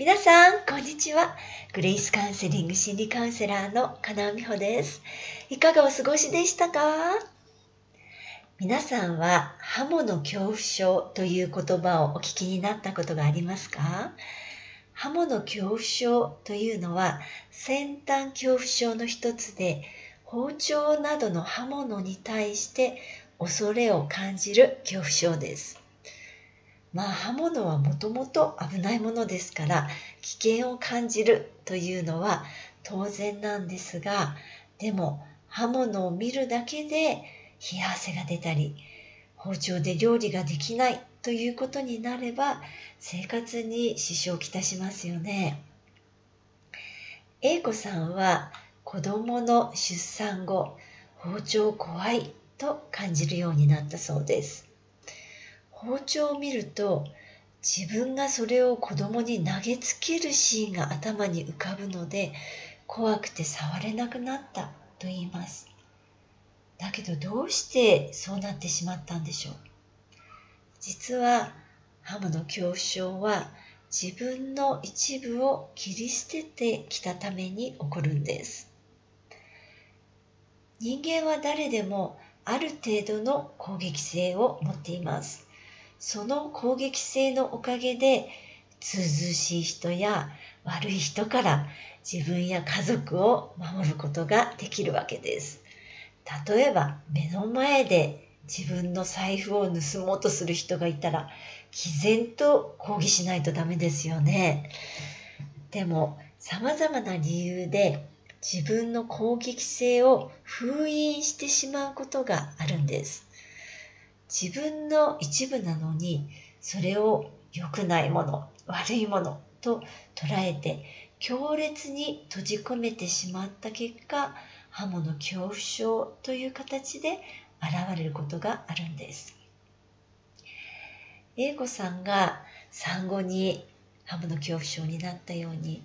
皆さん、こんにちは。グレイスカウンセリング心理カウンセラーの金尾美穂です。いかがお過ごしでしたか？皆さんはハモの恐怖症という言葉をお聞きになったことがありますか？ハモの恐怖症というのは先端恐怖症の一つで包丁などの刃物に対して恐れを感じる恐怖症です。まあ刃物はもともと危ないものですから危険を感じるというのは当然なんですがでも刃物を見るだけで冷や汗が出たり包丁で料理ができないということになれば生活に支障をきたしますよね。A 子さんは子供の出産後包丁怖いと感じるようになったそうです。包丁を見ると自分がそれを子供に投げつけるシーンが頭に浮かぶので怖くて触れなくなったと言います。だけどどうしてそうなってしまったんでしょう。実はハムの恐怖症は自分の一部を切り捨ててきたために起こるんです。人間は誰でもある程度の攻撃性を持っています。その攻撃性のおかげで、ずうずうしい人や悪い人から自分や家族を守ることができるわけです。例えば、目の前で自分の財布を盗もうとする人がいたら、毅然と抗議しないとダメですよね。でも、様々な理由で自分の攻撃性を封印してしまうことがあるんです。自分の一部なのにそれを良くないもの悪いものと捉えて強烈に閉じ込めてしまった結果ハモの恐怖症という形で現れることがあるんです。英子さんが産後にハムの恐怖症になったように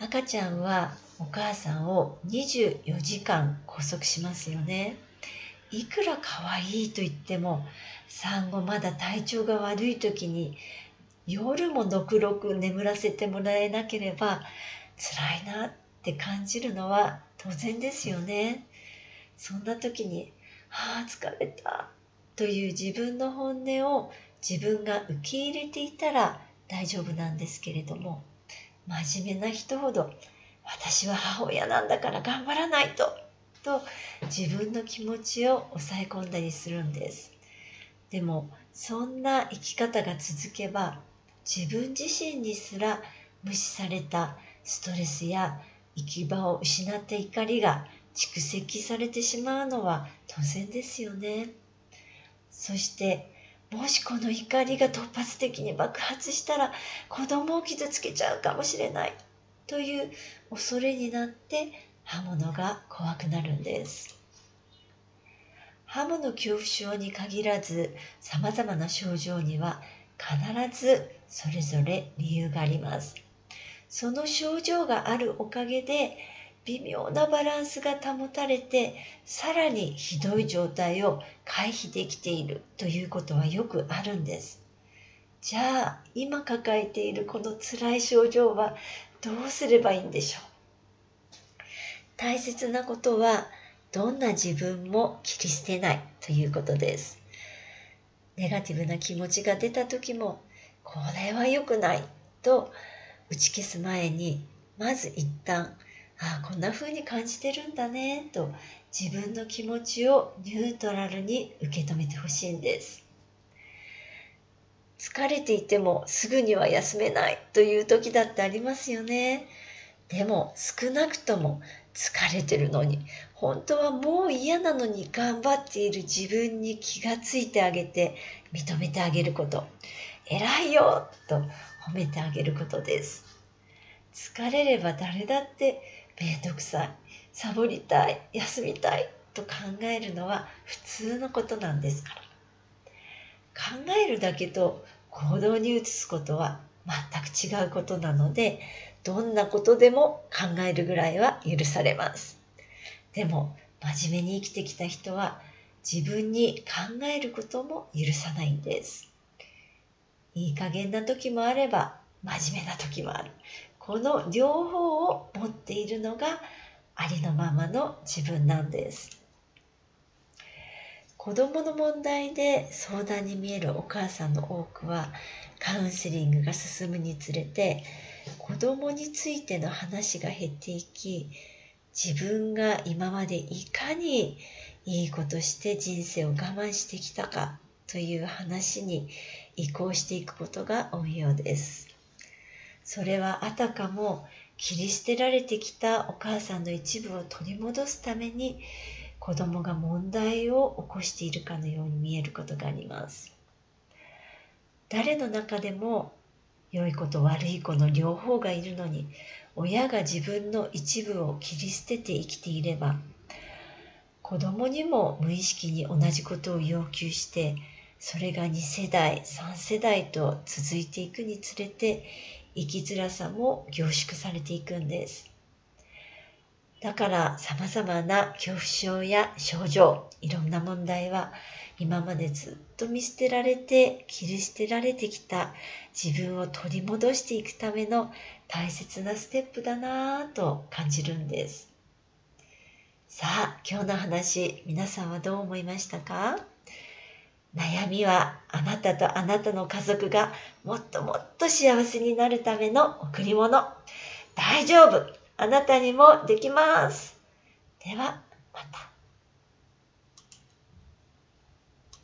赤ちゃんはお母さんを24時間拘束しますよね。いくら可愛いと言っても産後まだ体調が悪い時に夜ものくろく眠らせてもらえなければ辛いなって感じるのは当然ですよね。そんな時に「ああ疲れた」という自分の本音を自分が受け入れていたら大丈夫なんですけれども真面目な人ほど私は母親なんだから頑張らないとと自分の気持ちを抑え込んだりするんです。でもそんな生き方が続けば自分自身にすら無視されたストレスや行き場を失った怒りが蓄積されてしまうのは当然ですよね。そしてもしこの怒りが突発的に爆発したら子供を傷つけちゃうかもしれないという恐れになって刃物が怖くなるんです。ハムの恐怖症に限らず様々な症状には必ずそれぞれ理由があります。その症状があるおかげで微妙なバランスが保たれてさらにひどい状態を回避できているということはよくあるんです。じゃあ今抱えているこの辛い症状はどうすればいいんでしょう？大切なことはどんな自分も切り捨てないということです。ネガティブな気持ちが出た時もこれは良くないと打ち消す前にまず一旦ああこんな風に感じてるんだねと自分の気持ちをニュートラルに受け止めてほしいんです。疲れていてもすぐには休めないという時だってありますよね。でも少なくとも疲れてるのに。本当はもう嫌なのに頑張っている自分に気がついてあげて認めてあげること。偉いよと褒めてあげることです。疲れれば誰だってめんどくさい。サボりたい。休みたいと考えるのは普通のことなんですから。考えるだけと行動に移すことは全く違うことなのでどんなことでも考えるぐらいは許されます。でも、真面目に生きてきた人は自分に考えることも許さないんです。いい加減な時もあれば、真面目な時もあるこの両方を持っているのがありのままの自分なんです子供の問題で相談に見えるお母さんの多くはカウンセリングが進むにつれて子供についての話が減っていき自分が今までいかにいいことして人生を我慢してきたかという話に移行していくことが多いようです。それはあたかも切り捨てられてきたお母さんの一部を取り戻すために子供が問題を起こしているかのように見えることがあります。誰の中でも良い子と悪い子の両方がいるのに親が自分の一部を切り捨てて生きていれば子供にも無意識に同じことを要求してそれが2世代3世代と続いていくにつれて生きづらさも凝縮されていくんですだから様々な恐怖症や症状いろんな問題は今までずっと見捨てられて切り捨てられてきた自分を取り戻していくための大切なステップだなぁと感じるんです。さあ今日の話皆さんはどう思いましたか？悩みはあなたとあなたの家族がもっともっと幸せになるための贈り物。大丈夫。あなたにもできます。ではまた。